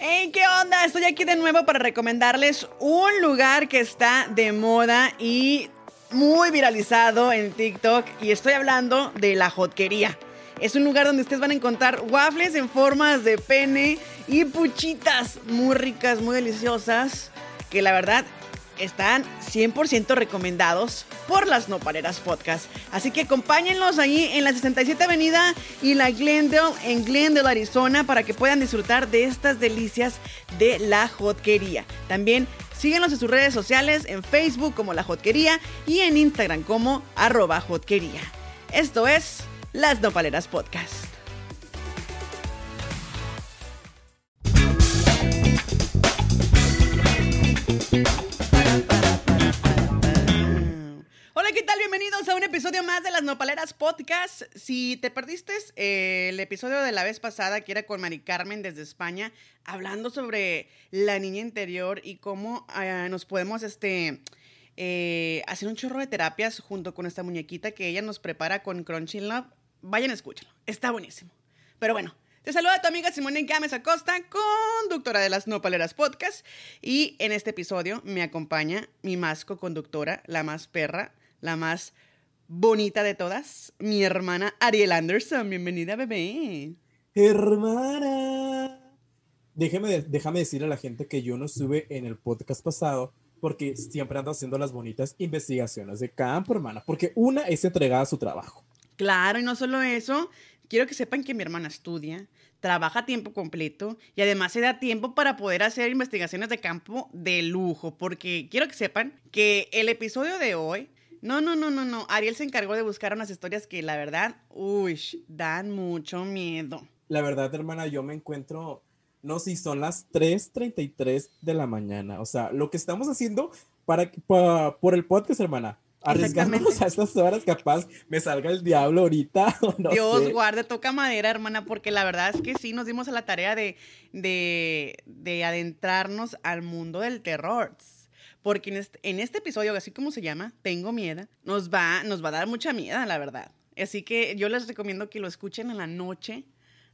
Hey, ¿qué onda? Estoy aquí de nuevo para recomendarles un lugar que está de moda y muy viralizado en TikTok. Y estoy hablando de la Jotquería. Es un lugar donde ustedes van a encontrar waffles en formas de pene y puchitas muy ricas, muy deliciosas. Que la verdad están 100% recomendados por las Nopaleras Podcast. Así que acompáñenlos ahí en la 67 Avenida y la Glendale en Glendale, Arizona, para que puedan disfrutar de estas delicias de la jotquería. También síguenos en sus redes sociales, en Facebook como la jotquería y en Instagram como arroba jotquería. Esto es las Nopaleras Podcast. Hola, ¿qué tal? Bienvenidos a un episodio más de las Nopaleras Podcast. Si te perdiste eh, el episodio de la vez pasada, que era con Mari Carmen desde España, hablando sobre la niña interior y cómo eh, nos podemos este, eh, hacer un chorro de terapias junto con esta muñequita que ella nos prepara con Crunchy Love, vayan a escúchalo. Está buenísimo. Pero bueno, te saluda tu amiga Simone Gámez Acosta, conductora de las Nopaleras Podcast. Y en este episodio me acompaña mi más co-conductora, la más perra, la más bonita de todas, mi hermana Ariel Anderson. Bienvenida, bebé. Hermana. Déjame, déjame decir a la gente que yo no estuve en el podcast pasado porque siempre ando haciendo las bonitas investigaciones de campo, hermana, porque una es entregada a su trabajo. Claro, y no solo eso, quiero que sepan que mi hermana estudia, trabaja a tiempo completo y además se da tiempo para poder hacer investigaciones de campo de lujo, porque quiero que sepan que el episodio de hoy no, no, no, no, no. Ariel se encargó de buscar unas historias que la verdad, uy, dan mucho miedo. La verdad, hermana, yo me encuentro, no si son las 3.33 de la mañana. O sea, lo que estamos haciendo para, por el podcast, hermana. Arriesgándonos a estas horas, capaz me salga el diablo ahorita. No Dios guarde, toca madera, hermana, porque la verdad es que sí nos dimos a la tarea de, de, de adentrarnos al mundo del terror porque en este, episodio, así como se llama, Tengo Miedo, nos va, nos va a dar mucha miedo, la verdad. Así que yo les recomiendo que lo escuchen en la noche,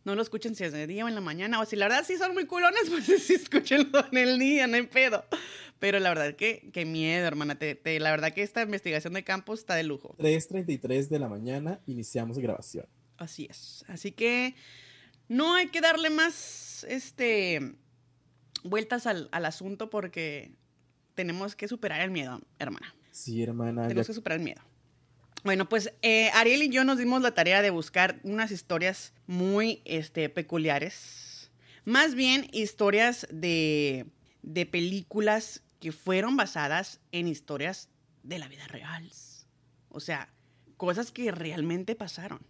no lo escuchen si es de día o en la mañana, o si la verdad sí son muy culones, pues sí escúchenlo en el día, no hay pedo. Pero la verdad que, que miedo, hermana. la verdad que esta investigación de campo está de lujo. 3.33 de la mañana, iniciamos grabación. Así es. Así que no hay que darle más este, vueltas al, al asunto porque tenemos que superar el miedo, hermana. Sí, hermana. Tenemos que superar el miedo. Bueno, pues eh, Ariel y yo nos dimos la tarea de buscar unas historias muy este, peculiares. Más bien historias de, de películas que fueron basadas en historias de la vida real. O sea, cosas que realmente pasaron.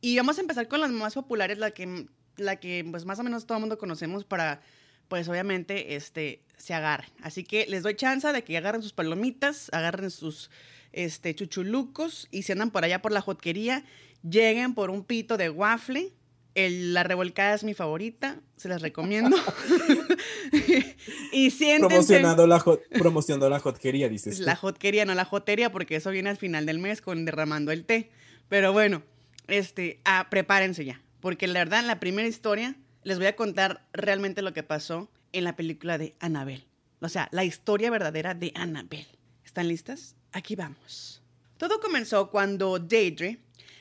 Y vamos a empezar con las más populares, la que, la que pues más o menos todo el mundo conocemos para pues obviamente este, se agarren. Así que les doy chance de que agarren sus palomitas, agarren sus este, chuchulucos y si andan por allá por la jotquería, lleguen por un pito de waffle. la revolcada es mi favorita, se las recomiendo. y siéntense. Promocionando la, promocionando la jotquería, dices. La jotquería, no la jotería, porque eso viene al final del mes con derramando el té. Pero bueno, este, ah, prepárense ya, porque la verdad, la primera historia les voy a contar realmente lo que pasó en la película de Annabelle. O sea, la historia verdadera de Annabelle. ¿Están listas? Aquí vamos. Todo comenzó cuando Deidre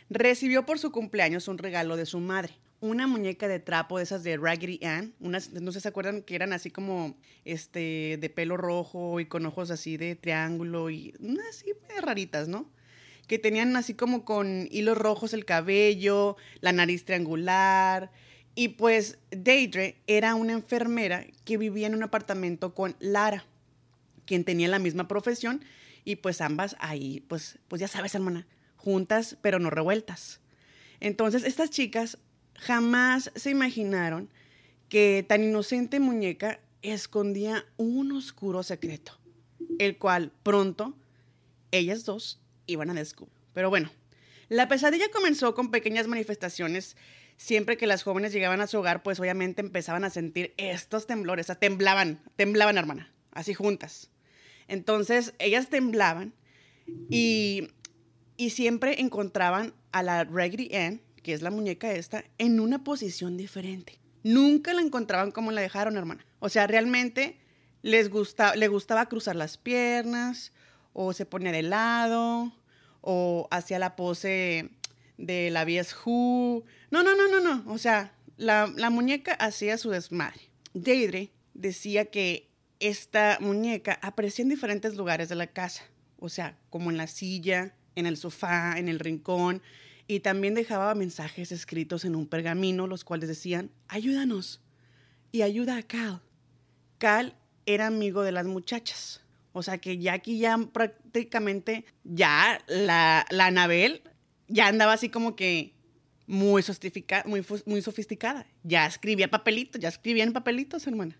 recibió por su cumpleaños un regalo de su madre. Una muñeca de trapo de esas de Raggedy Ann. Unas, no sé si se acuerdan que eran así como este de pelo rojo y con ojos así de triángulo y así raritas, ¿no? Que tenían así como con hilos rojos el cabello, la nariz triangular y pues Deidre era una enfermera que vivía en un apartamento con Lara, quien tenía la misma profesión y pues ambas ahí, pues, pues ya sabes, hermana, juntas pero no revueltas. Entonces estas chicas jamás se imaginaron que tan inocente muñeca escondía un oscuro secreto, el cual pronto ellas dos iban a descubrir. Pero bueno, la pesadilla comenzó con pequeñas manifestaciones siempre que las jóvenes llegaban a su hogar, pues obviamente empezaban a sentir estos temblores, o sea, temblaban, temblaban, hermana, así juntas. Entonces, ellas temblaban y, y siempre encontraban a la Raggedy Ann, que es la muñeca esta, en una posición diferente. Nunca la encontraban como la dejaron, hermana. O sea, realmente les le gustaba cruzar las piernas, o se ponía de lado, o hacía la pose de la Vies Who. No, no, no, no, no. O sea, la, la muñeca hacía su desmadre. Deidre decía que esta muñeca aparecía en diferentes lugares de la casa. O sea, como en la silla, en el sofá, en el rincón. Y también dejaba mensajes escritos en un pergamino, los cuales decían, ayúdanos y ayuda a Cal. Cal era amigo de las muchachas. O sea que ya aquí ya prácticamente, ya la, la Anabel ya andaba así como que muy, muy, muy sofisticada. Ya escribía papelitos, ya escribía en papelitos, hermana.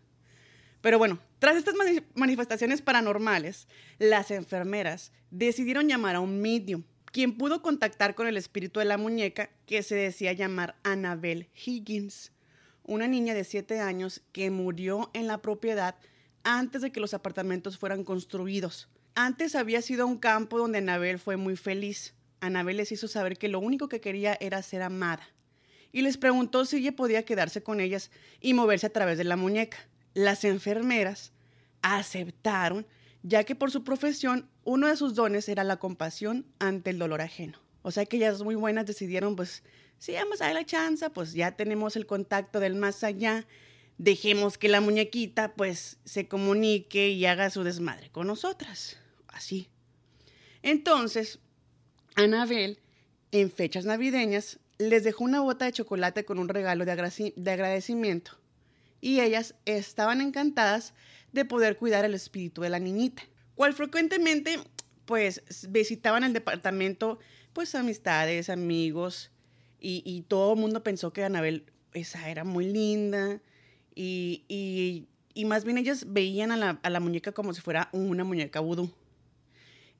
Pero bueno, tras estas manifestaciones paranormales, las enfermeras decidieron llamar a un medium, quien pudo contactar con el espíritu de la muñeca que se decía llamar Annabel Higgins, una niña de 7 años que murió en la propiedad antes de que los apartamentos fueran construidos. Antes había sido un campo donde Annabel fue muy feliz. Annabel les hizo saber que lo único que quería era ser amada y les preguntó si ella podía quedarse con ellas y moverse a través de la muñeca. Las enfermeras aceptaron, ya que por su profesión uno de sus dones era la compasión ante el dolor ajeno. O sea que ellas muy buenas decidieron, pues, si vamos a la chance, pues ya tenemos el contacto del más allá dejemos que la muñequita pues se comunique y haga su desmadre con nosotras. Así. Entonces, Anabel, en fechas navideñas, les dejó una bota de chocolate con un regalo de, agradecimiento. Y ellas estaban encantadas de poder cuidar el espíritu de la niñita, cual frecuentemente pues visitaban el departamento pues amistades, amigos y, y todo el mundo pensó que Anabel esa era muy linda, y, más bien ellas veían a la, muñeca como si fuera una muñeca vudú.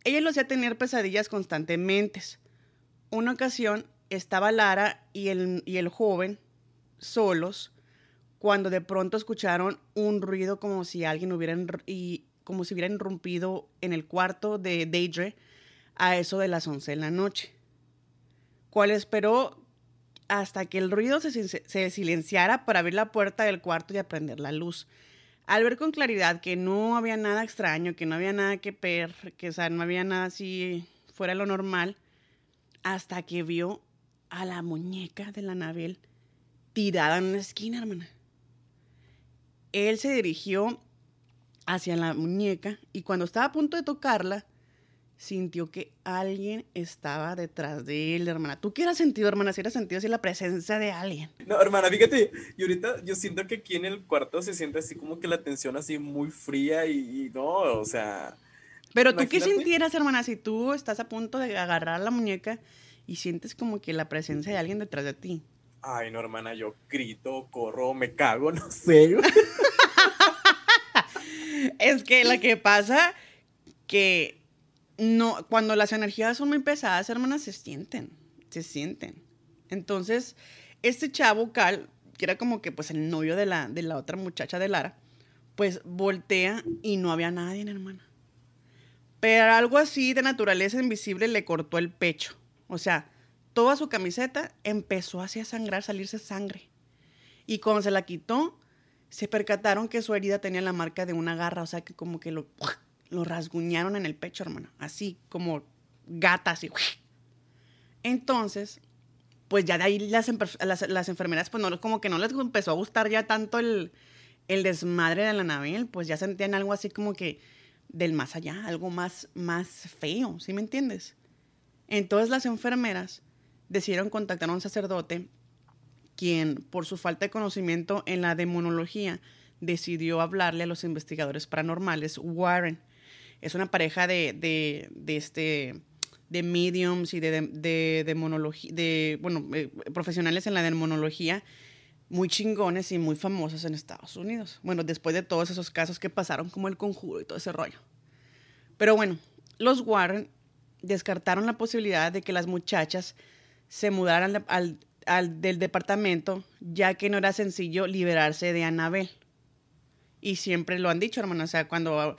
Ella lo hacía tener pesadillas constantemente. Una ocasión estaba Lara y el, y el joven solos cuando de pronto escucharon un ruido como si alguien hubiera y como si irrumpido en el cuarto de Deidre a eso de las 11 de la noche. Cual esperó hasta que el ruido se, silenciara para abrir la puerta del cuarto y aprender la luz. Al ver con claridad que no había nada extraño, que no había nada que ver, que sea, no había nada así fuera lo normal, hasta que vio a la muñeca de la Anabel tirada en una esquina, hermana. Él se dirigió hacia la muñeca y cuando estaba a punto de tocarla, sintió que alguien estaba detrás de él, hermana. ¿Tú qué has sentido, hermana? Si has sentido así la presencia de alguien. No, hermana, fíjate, y ahorita yo siento que aquí en el cuarto se siente así como que la tensión así muy fría y, no, o sea... Pero tú qué sintieras, hermana, si tú estás a punto de agarrar la muñeca y sientes como que la presencia de alguien detrás de ti. Ay, no, hermana, yo grito, corro, me cago, no sé. es que lo que pasa que no, cuando las energías son muy pesadas, hermanas, se sienten, se sienten. Entonces, este chavo, Cal, que era como que pues el novio de la, de la otra muchacha de Lara, pues voltea y no había nadie, hermana. Pero algo así de naturaleza invisible le cortó el pecho. O sea, toda su camiseta empezó así a sangrar, salirse sangre. Y cuando se la quitó, se percataron que su herida tenía la marca de una garra, o sea, que como que lo lo rasguñaron en el pecho, hermano, así como gatas y... Entonces, pues ya de ahí las, enfermeras, pues no, como que no les empezó a gustar ya tanto el, el desmadre de la Anabel, pues ya sentían algo así como que del más allá, algo más, más feo, ¿sí me entiendes? Entonces las enfermeras decidieron contactar a un sacerdote quien, por su falta de conocimiento en la demonología, decidió hablarle a los investigadores paranormales Warren es una pareja de, de, este de mediums y de, de, de bueno, eh, profesionales en la demonología muy chingones y muy famosos en Estados Unidos. Bueno, después de todos esos casos que pasaron, como el conjuro y todo ese rollo. Pero bueno, los Warren descartaron la posibilidad de que las muchachas se mudaran al, al, del departamento, ya que no era sencillo liberarse de Anabel. Y siempre lo han dicho, hermano. O sea, cuando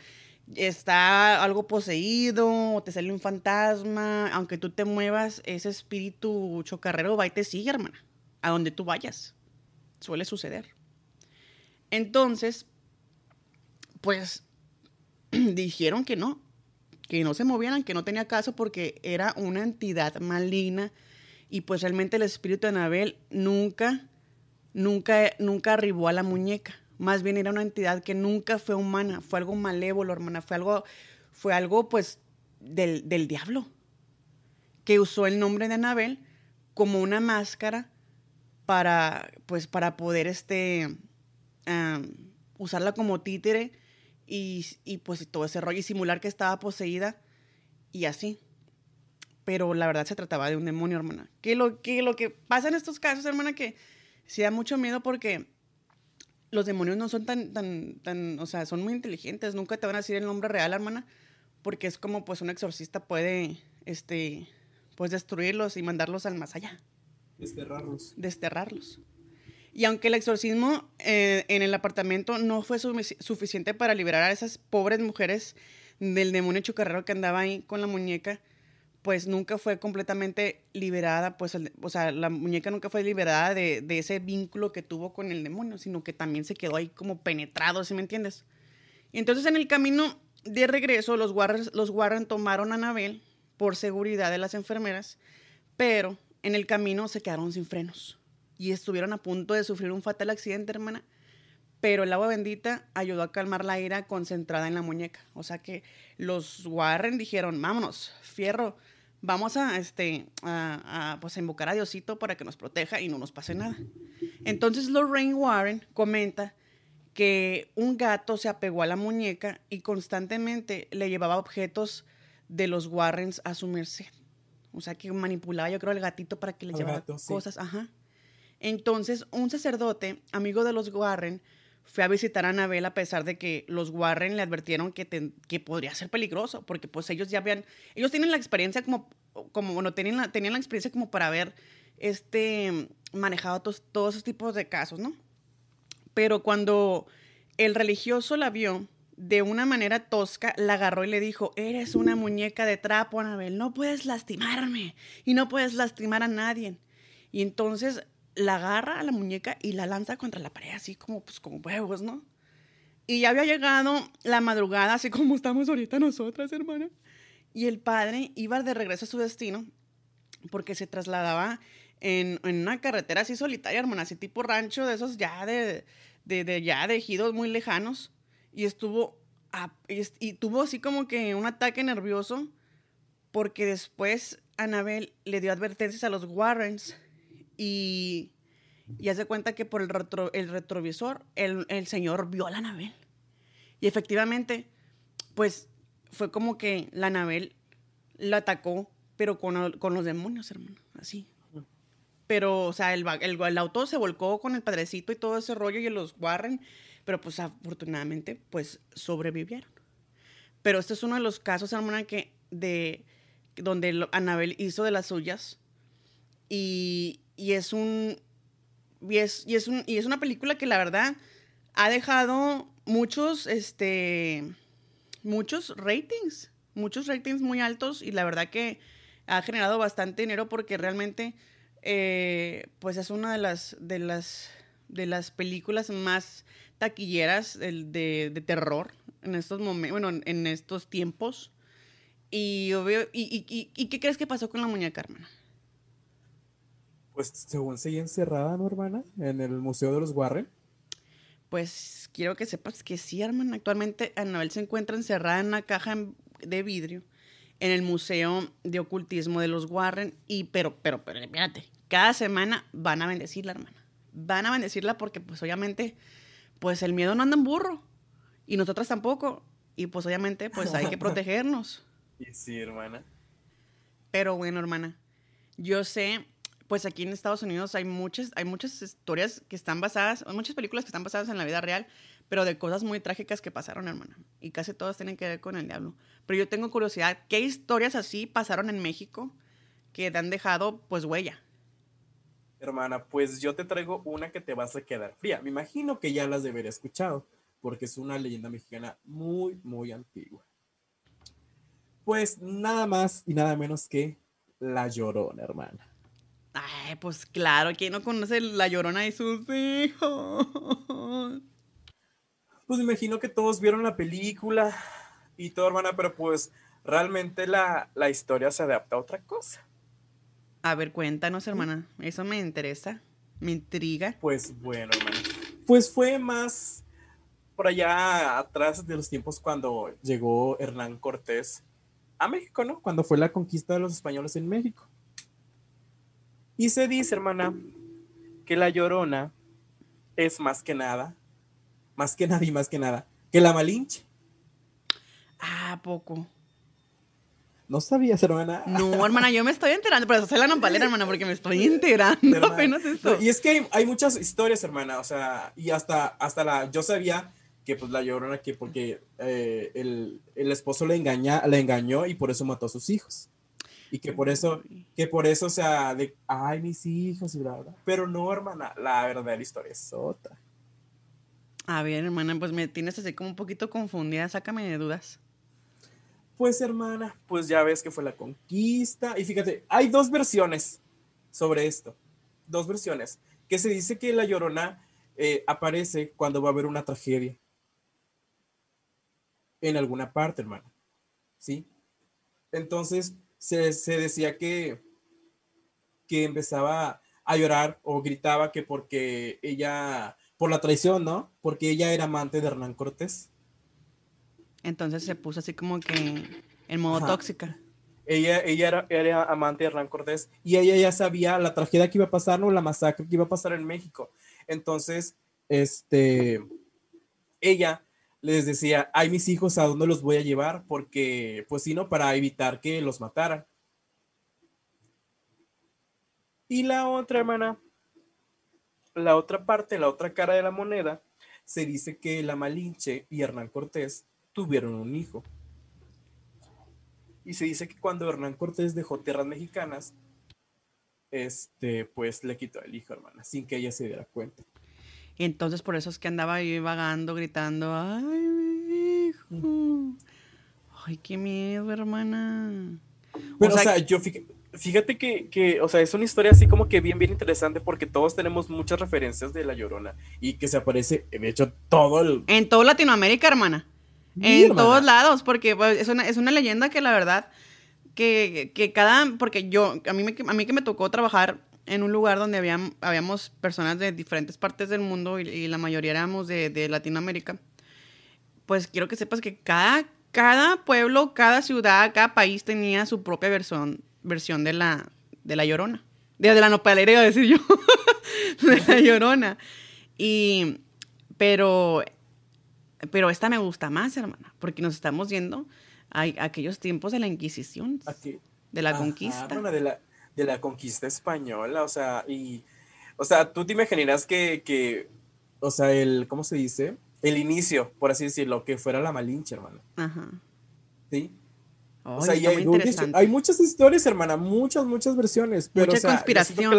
está algo poseído o te sale un fantasma, aunque tú te muevas, ese espíritu chocarrero va y te sigue, hermana, a donde tú vayas. suele suceder. Entonces, pues dijeron que no, que no se movieran, que no tenía caso porque era una entidad maligna y pues realmente el espíritu de Anabel nunca, nunca, nunca arribó a la muñeca. Más bien era una entidad que nunca fue humana, fue algo malévolo, hermana, fue algo, fue algo pues del, del diablo, que usó el nombre de Anabel como una máscara para, pues, para poder este, usarla como títere y, y, pues todo ese rollo y simular que estaba poseída y así. Pero la verdad se trataba de un demonio, hermana. Que lo que, lo que pasa en estos casos, hermana, que se da mucho miedo porque los demonios no son tan, tan, tan, o sea, son muy inteligentes. Nunca te van a decir el nombre real, hermana, porque es como pues un exorcista puede, este, pues destruirlos y mandarlos al más allá. Desterrarlos. Desterrarlos. Y aunque el exorcismo eh, en el apartamento no fue suficiente para liberar a esas pobres mujeres del demonio chocarrero que andaba ahí con la muñeca, pues nunca fue completamente liberada, pues, o sea, la muñeca nunca fue liberada de, de, ese vínculo que tuvo con el demonio, sino que también se quedó ahí como penetrado, ¿sí me entiendes? Y entonces en el camino de regreso, los Warren, los Warren tomaron a Anabel por seguridad de las enfermeras, pero en el camino se quedaron sin frenos y estuvieron a punto de sufrir un fatal accidente, hermana. Pero el agua bendita ayudó a calmar la ira concentrada en la muñeca. O sea que los Warren dijeron, vámonos, fierro, vamos a, este, a, pues a invocar a Diosito para que nos proteja y no nos pase nada. Entonces Lorraine Warren comenta que un gato se apegó a la muñeca y constantemente le llevaba objetos de los Warrens a su merced. O sea, que manipulaba, yo creo, al gatito para que le llevara cosas. Ajá. Entonces, un sacerdote, amigo de los Warren, fue a visitar a Anabel a pesar de que los Warren le advirtieron que, que podría ser peligroso, porque pues ellos ya habían, ellos tienen la experiencia como, como bueno, tenían la, tenían la experiencia como para haber este, manejado todos, todos esos tipos de casos, ¿no? Pero cuando el religioso la vio, de una manera tosca, la agarró y le dijo, eres una muñeca de trapo, Anabel, no puedes lastimarme y no puedes lastimar a nadie. Y entonces la agarra a la muñeca y la lanza contra la pared, así como, pues, como huevos, ¿no? Y ya había llegado la madrugada, así como estamos ahorita nosotras, hermana. Y el padre iba de regreso a su destino porque se trasladaba en, una carretera así solitaria, hermana, así tipo rancho de esos ya de, de, de ya de ejidos muy lejanos y estuvo, y, tuvo así como que un ataque nervioso porque después Anabel le dio advertencias a los Warrens y, y hace cuenta que por el, el retrovisor el, el, señor vio a la Anabel. Y efectivamente, pues fue como que la Anabel la atacó, pero con, con los demonios, hermano, así. Pero, o sea, el, el, auto se volcó con el padrecito y todo ese rollo y los Warren pero pues afortunadamente pues sobrevivieron. Pero este es uno de los casos, hermana, que de donde Anabel hizo de las suyas y, y es un y es, y es, un, y es una película que la verdad ha dejado muchos este muchos ratings, muchos ratings muy altos y la verdad que ha generado bastante dinero porque realmente eh, pues es una de las de las de las películas más taquilleras de, de terror en estos momentos, bueno, en estos tiempos. Y, y, y, y, qué crees que pasó con la muñeca, hermana? Pues según seguía encerrada, ¿no, hermana? En el Museo de los Warren. Pues quiero que sepas que sí, hermana. Actualmente Anabel se encuentra encerrada en una caja de vidrio en el Museo de Ocultismo de los Warren. Y, pero, pero, pero, espérate, cada semana van a bendecirla, hermana. Van a bendecirla porque, pues, obviamente, pues el miedo no anda en burro. Y nosotras tampoco. Y pues obviamente, pues hay que protegernos. Y sí, hermana. Pero bueno, hermana, yo sé, pues aquí en Estados Unidos hay muchas, hay muchas historias que están basadas, muchas películas que están basadas en la vida real, pero de cosas muy trágicas que pasaron, hermana. Y casi todas tienen que ver con el diablo. Pero yo tengo curiosidad, ¿qué historias así pasaron en México que te han dejado, pues, huella? Hermana, pues yo te traigo una que te vas a quedar fría. Me imagino que ya las debería escuchado, porque es una leyenda mexicana muy, muy antigua. Pues nada más y nada menos que La Llorona, hermana. Ay, pues claro, ¿quién no conoce la llorona de sus hijos? Pues imagino que todos vieron la película y todo, hermana, pero pues realmente la, la historia se adapta a otra cosa. A ver, cuéntanos, hermana. Eso me interesa, me intriga. Pues bueno, hermana. Pues fue más por allá atrás de los tiempos cuando llegó Hernán Cortés a México, ¿no? Cuando fue la conquista de los españoles en México. Y se dice, hermana, que la llorona es más que nada, más que nada y más que nada, que la Malinche. Ah, poco. No sabías, hermana. No, hermana, yo me estoy enterando, pero eso soy la nopalera, hermana, porque me estoy enterando apenas esto. y es que hay, muchas historias, hermana, o sea, y hasta, hasta la, yo sabía que pues la llorona que porque eh, el, el, esposo le, engaña, le engañó y por eso mató a sus hijos. Y que por eso, que por eso, o sea, de, ay, mis hijos y bla, bla. Pero no, hermana, la verdadera historia es otra. A ver, hermana, pues me tienes así como un poquito confundida, sácame de dudas. Pues, hermana, pues ya ves que fue la conquista. Y fíjate, hay dos versiones sobre esto. Dos versiones. Que se dice que la llorona eh, aparece cuando va a haber una tragedia en alguna parte, hermano. ¿Sí? Entonces se, decía que, que empezaba a llorar o gritaba que porque ella, por la traición, ¿no? Porque ella era amante de Hernán Cortés. Entonces se puso así como que en modo tóxica. Ella, ella era, era, amante de Hernán Cortés y ella ya sabía la tragedia que iba a pasar, ¿no? La masacre que iba a pasar en México. Entonces, este, ella les decía, ay mis hijos, ¿a dónde los voy a llevar? Porque, pues sí, ¿no? Para evitar que los mataran. Y la otra, hermana, la otra parte, la otra cara de la moneda, se dice que la Malinche y Hernán Cortés tuvieron un hijo. Y se dice que cuando Hernán Cortés dejó tierras mexicanas, este, pues le quitó el hijo, hermana, sin que ella se diera cuenta. Y entonces por eso es que andaba ahí vagando, gritando, ay, mi hijo. Ay, qué miedo, hermana. Pero, o sea, yo fíjate que, que, o sea, es una historia así como que bien, bien interesante porque todos tenemos muchas referencias de La Llorona y que se aparece, de hecho, todo el... En toda Latinoamérica, hermana. en todos lados, porque pues, es, una, es una leyenda que la verdad, que, que cada, porque yo, a mí, me, a mí que me tocó trabajar en un lugar donde habían, habíamos personas de diferentes partes del mundo y, la mayoría éramos de, Latinoamérica, pues quiero que sepas que cada, cada pueblo, cada ciudad, cada país tenía su propia versión, versión de, la, de la llorona. De, la nopalera iba a decir yo. de la llorona. Y, pero, pero esta me gusta más, hermana, porque nos estamos yendo a, aquellos tiempos de la Inquisición, de la conquista. de la de la conquista española, o sea, y, o sea, tú te imaginas que, que, o sea, el, ¿cómo se dice? El inicio, por así decirlo, que fuera la Malinche, hermano. Ajá. ¿Sí? o sea, hay, hay, muchas historias, hermana, muchas, muchas versiones. Pero, Mucha conspiración.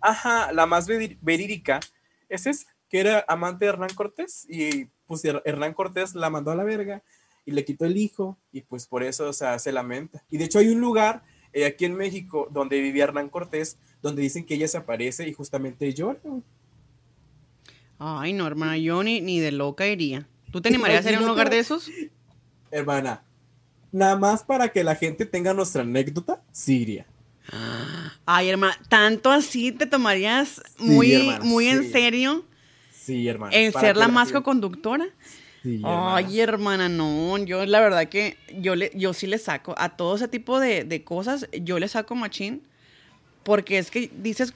ajá, la más verídica es esa, que era amante de Hernán Cortés y pues Hernán Cortés la mandó a la verga y le quitó el hijo y pues por eso, o sea, se lamenta. Y de hecho hay un lugar eh, aquí en México, donde vivía Hernán Cortés, donde dicen que ella se aparece y justamente llora. Ay, no, hermana, yo ni, de loca iría. ¿Tú te animarías a ir a un lugar de esos? Hermana, nada más para que la gente tenga nuestra anécdota, sí iría. Ay, hermana, tanto así te tomarías muy, muy en serio. Sí, hermana. En ser la más co-conductora. Ay, hermana, no, yo la verdad que yo, le, yo sí le saco a todo ese tipo de, cosas, yo le saco machín, porque es que dices...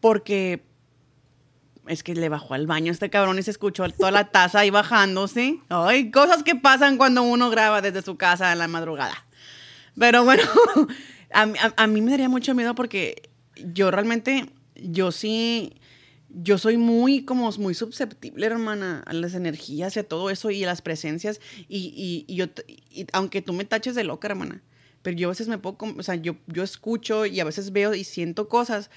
Porque es que le bajó al baño este cabrón y se escuchó toda la taza ahí bajándose. Ay, cosas que pasan cuando uno graba desde su casa en la madrugada. Pero bueno, a mí me daría mucho miedo porque yo realmente yo sí, yo soy muy, como muy susceptible, hermana, a las energías y a todo eso y a las presencias. Y, y, yo, aunque tú me taches de loca, hermana, pero yo a veces me puedo, o sea, yo, yo escucho y a veces veo y siento cosas,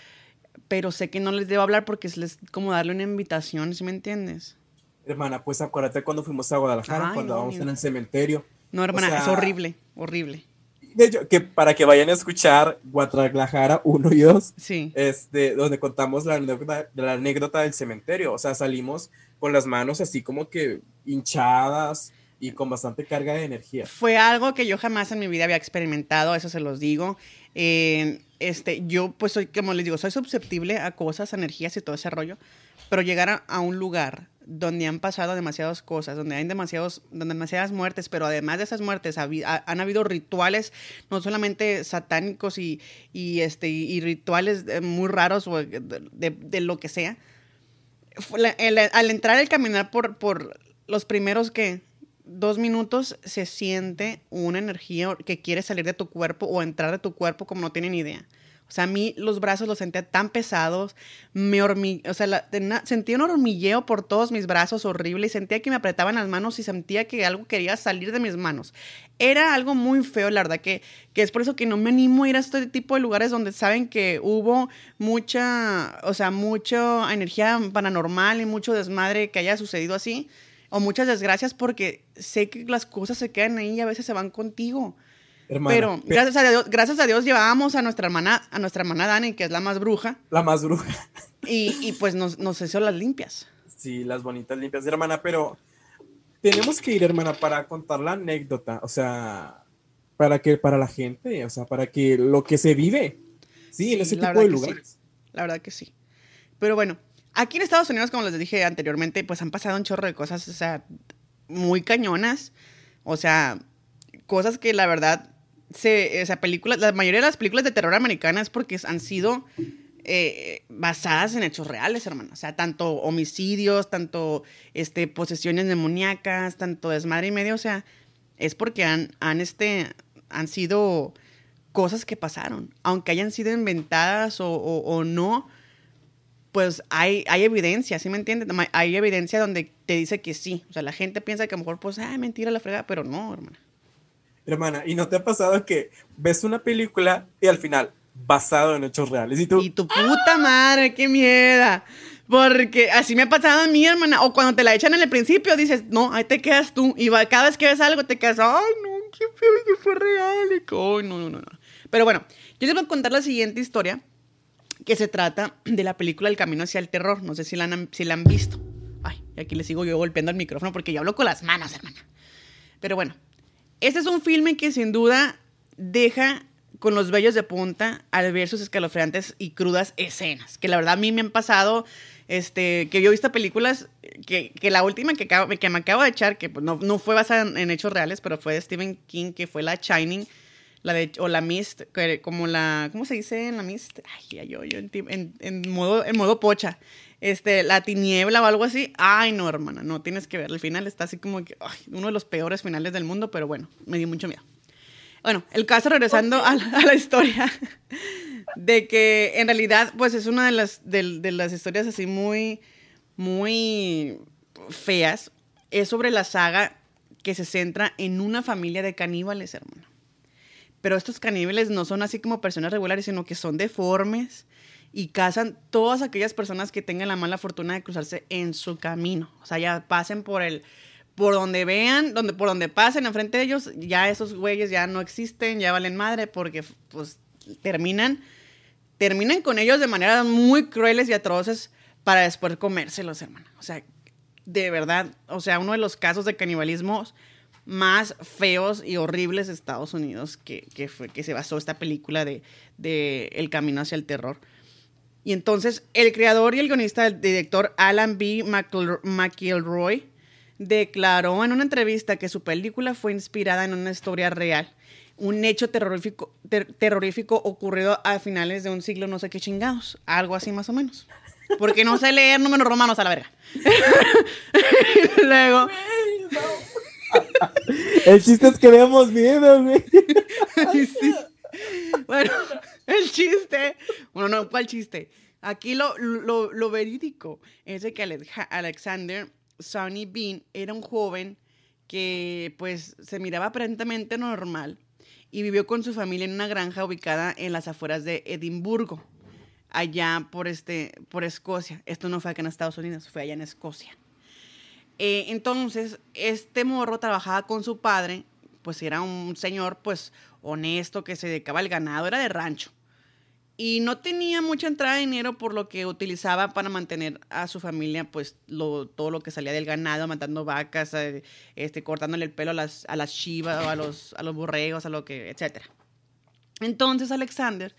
pero sé que no les debo hablar porque es como darle una invitación, ¿sí me entiendes? Hermana, pues acuérdate cuando fuimos a Guadalajara, cuando vamos en el cementerio No, hermana, es horrible, horrible. De hecho, que para que vayan a escuchar Guadalajara 1 y 2, sí. este, donde contamos la anécdota, la anécdota del cementerio. O sea, salimos con las manos así como que hinchadas y con bastante carga de energía. Fue algo que yo jamás en mi vida había experimentado, eso se los digo. Eh, este, yo, pues, soy, como les digo, soy susceptible a cosas, energías y todo ese rollo, pero llegar a, un lugar donde han pasado demasiadas cosas, donde hay demasiados, donde demasiadas muertes, pero además de esas muertes han habido rituales, no solamente satánicos y, y este, y rituales eh, muy raros o de, lo que sea. al entrar, el caminar por, por los primeros que dos minutos se siente una energía que quiere salir de tu cuerpo o entrar de tu cuerpo como no tienen idea. O sea, a mí los brazos los sentía tan pesados, me o sea, sentía un hormigueo por todos mis brazos horrible y sentía que me apretaban las manos y sentía que algo quería salir de mis manos. Era algo muy feo, la verdad, que, que es por eso que no me animo a ir a este tipo de lugares donde saben que hubo mucha, o sea, mucha energía paranormal y mucho desmadre que haya sucedido así o muchas desgracias porque sé que las cosas se quedan ahí y a veces se van contigo. Pero, gracias a Dios, gracias a Dios llevábamos a nuestra hermana, a nuestra hermana Dani, que es la más bruja. La más bruja. Y, y pues nos, nos hizo las limpias. Sí, las bonitas limpias, hermana, pero tenemos que ir, hermana, para contar la anécdota, o sea, para que, para la gente, o sea, para que lo que se vive, sí, en ese tipo de lugares. La verdad que sí. Pero bueno, Aquí en Estados Unidos, como les dije anteriormente, pues han pasado un chorro de cosas, o sea, muy cañonas. O sea, cosas que la verdad, se, o sea, películas, la mayoría de las películas de terror americanas porque han sido eh, basadas en hechos reales, hermano. O sea, tanto homicidios, tanto este, posesiones demoníacas, tanto desmadre y medio. O sea, es porque han, han, este, han sido cosas que pasaron. Aunque hayan sido inventadas o, o no, pues hay, hay evidencia, ¿sí me entiendes? Hay evidencia donde te dice que sí. O sea, la gente piensa que a lo mejor, pues, ah, mentira la fregada, pero no, hermana. Hermana, ¿y no te ha pasado que ves una película y al final, basado en hechos reales? Y tú. Y tu puta madre, qué mierda. Porque así me ha pasado a mí, hermana. O cuando te la echan en el principio, dices, no, ahí te quedas tú. Y cada vez que ves algo, te quedas, ay, no, qué feo que fue real. Y, no, no, no, no. Pero bueno, yo les voy a contar la siguiente historia que se trata de la película El Camino hacia el Terror. No sé si la han, si la han visto. Ay, aquí le sigo yo golpeando el micrófono porque yo hablo con las manos, hermana. Pero bueno, este es un filme que sin duda deja con los vellos de punta al ver sus escalofriantes y crudas escenas. Que la verdad a mí me han pasado, este, que yo he visto películas, que, la última que, que me acabo de echar, que pues, no, no fue basada en, hechos reales, pero fue de Stephen King, que fue la Shining la de, o la Mist, como la, ¿cómo se dice en la Mist? Ay, yo, yo en, en, modo, en modo pocha. Este, la tiniebla o algo así. Ay, no, hermana, no, tienes que ver. El final está así como que, ay, uno de los peores finales del mundo, pero bueno, me dio mucho miedo. Bueno, el caso, regresando a, la, historia, de que en realidad, pues es una de las, de, de las historias así muy, muy feas. Es sobre la saga que se centra en una familia de caníbales, hermano. Pero estos caníbales no son así como personas regulares, sino que son deformes y cazan todas aquellas personas que tengan la mala fortuna de cruzarse en su camino. O sea, ya pasen por el por donde vean, donde por donde pasen enfrente de ellos, ya esos güeyes ya no existen, ya valen madre porque pues terminan terminan con ellos de maneras muy crueles y atroces para después comérselos, hermano. O sea, de verdad, o sea, uno de los casos de canibalismo más feos y horribles de Estados Unidos que, que, fue, que se basó esta película de, de, El Camino hacia el Terror. Y entonces el creador y el guionista, el director Alan B. McIlroy, declaró en una entrevista que su película fue inspirada en una historia real, un hecho terrorífico, terrorífico ocurrido a finales de un siglo no sé qué chingados, algo así más o menos. Porque no sé leer números romanos a la verga. Luego... El chiste es que veamos miedo, güey. Bueno, el chiste. Bueno, no, ¿cuál chiste? Aquí lo, lo, verídico es de que Alexander Sonny Bean era un joven que pues se miraba aparentemente normal y vivió con su familia en una granja ubicada en las afueras de Edimburgo, allá por, este, por Escocia. Esto no fue acá en Estados Unidos, fue allá en Escocia. Eh, entonces, este morro trabajaba con su padre, pues era un señor pues honesto que se dedicaba al ganado, era de rancho. Y no tenía mucha entrada de dinero por lo que utilizaba para mantener a su familia, pues lo, todo lo que salía del ganado, matando vacas, eh, este, cortándole el pelo a las, a las chivas o a los, a los borregos, a lo que, etc. Entonces Alexander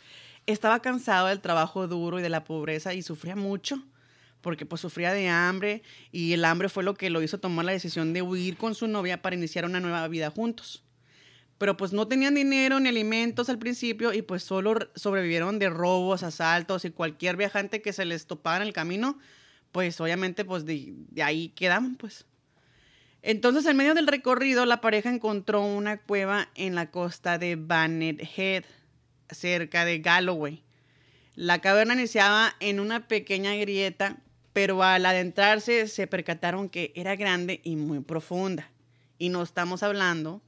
estaba cansado del trabajo duro y de la pobreza y sufría mucho porque pues sufría de hambre y el hambre fue lo que lo hizo tomar la decisión de huir con su novia para iniciar una nueva vida juntos. Pero pues no tenían dinero ni alimentos al principio y pues solo sobrevivieron de robos, asaltos y cualquier viajante que se les topara en el camino, pues obviamente pues de, ahí quedaban pues. Entonces en medio del recorrido la pareja encontró una cueva en la costa de Bannet Head, cerca de Galloway. La caverna iniciaba en una pequeña grieta pero al adentrarse se percataron que era grande y muy profunda. Y no estamos hablando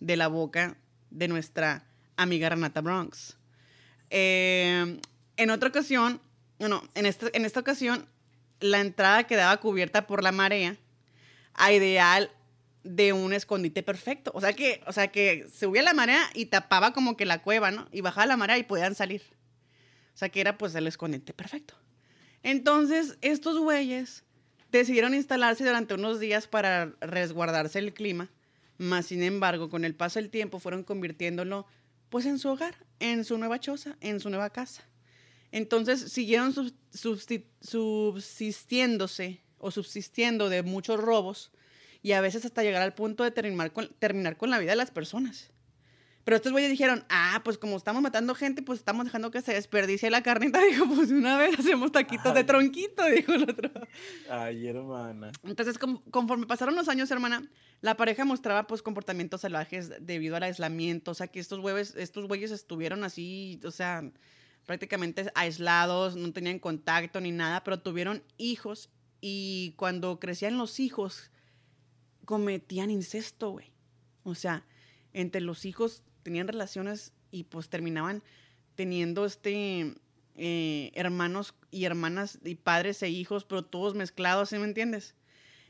de la boca de nuestra amiga Renata Bronx. Eh, en otra ocasión, bueno, en esta, en esta ocasión, la entrada quedaba cubierta por la marea, a ideal de un escondite perfecto. O sea que, o sea que subía la marea y tapaba como que la cueva, ¿no? Y bajaba la marea y podían salir. O sea que era pues el escondite perfecto. Entonces, estos güeyes decidieron instalarse durante unos días para resguardarse el clima, más sin embargo, con el paso del tiempo fueron convirtiéndolo pues en su hogar, en su nueva choza, en su nueva casa. Entonces siguieron subsistiéndose o subsistiendo de muchos robos y a veces hasta llegar al punto de terminar con, terminar con la vida de las personas. Pero estos güeyes dijeron, ah, pues como estamos matando gente, pues estamos dejando que se desperdicie la carnita. Dijo, pues una vez hacemos taquitos de tronquito, dijo el otro. Ay, hermana. Entonces, conforme pasaron los años, hermana, la pareja mostraba pues comportamientos salvajes debido al aislamiento. O sea, que estos güeyes, estos güeyes estuvieron así, o sea, prácticamente aislados, no tenían contacto ni nada, pero tuvieron hijos y cuando crecían los hijos, cometían incesto, güey. O sea, entre los hijos tenían relaciones y pues terminaban teniendo este eh, hermanos y hermanas y padres e hijos, pero todos mezclados, ¿sí me entiendes?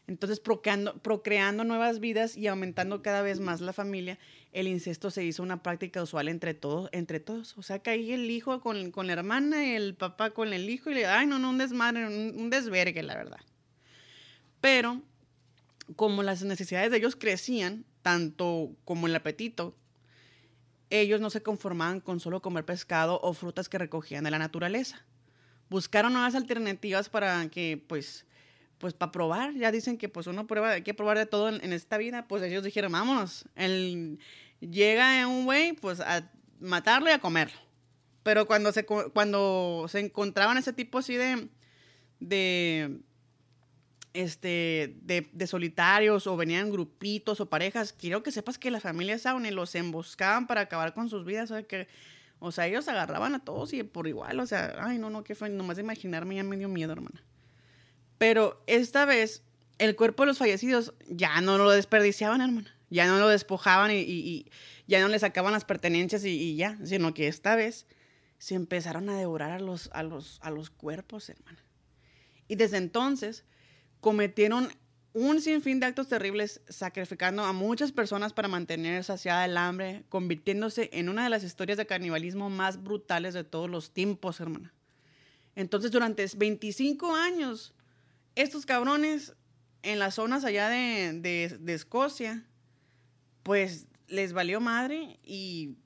Entonces, procreando, nuevas vidas y aumentando cada vez más la familia, el incesto se hizo una práctica usual entre todos, entre todos. O sea, que ahí el hijo con, con la hermana, el papá con el hijo, y le, ay, no, no, un desmadre, un, un desvergue, la verdad. Pero, como las necesidades de ellos crecían, tanto como el apetito, ellos no se conformaban con solo comer pescado o frutas que recogían de la naturaleza. Buscaron nuevas alternativas para que, pues, pues para probar. Ya dicen que pues uno prueba, hay que probar de todo en, esta vida. Pues ellos dijeron, vámonos. El, llega un güey, pues a matarlo y a comerlo. Pero cuando se, cuando se encontraban ese tipo así de, de este, de, solitarios o venían grupitos o parejas, quiero que sepas que las familias y los emboscaban para acabar con sus vidas, o sea, que, ellos agarraban a todos y por igual, o sea, ay, no, no, qué fue, nomás de imaginarme ya me dio miedo, hermana. Pero esta vez, el cuerpo de los fallecidos ya no lo desperdiciaban, hermana, ya no lo despojaban y, ya no le sacaban las pertenencias y, y, ya, sino que esta vez se empezaron a devorar a los, a los, a los cuerpos, hermana. Y desde entonces cometieron un sinfín de actos terribles, sacrificando a muchas personas para mantener saciada el hambre, convirtiéndose en una de las historias de canibalismo más brutales de todos los tiempos, hermana. Entonces, durante 25 años, estos cabrones en las zonas allá de, de Escocia, pues les valió madre y,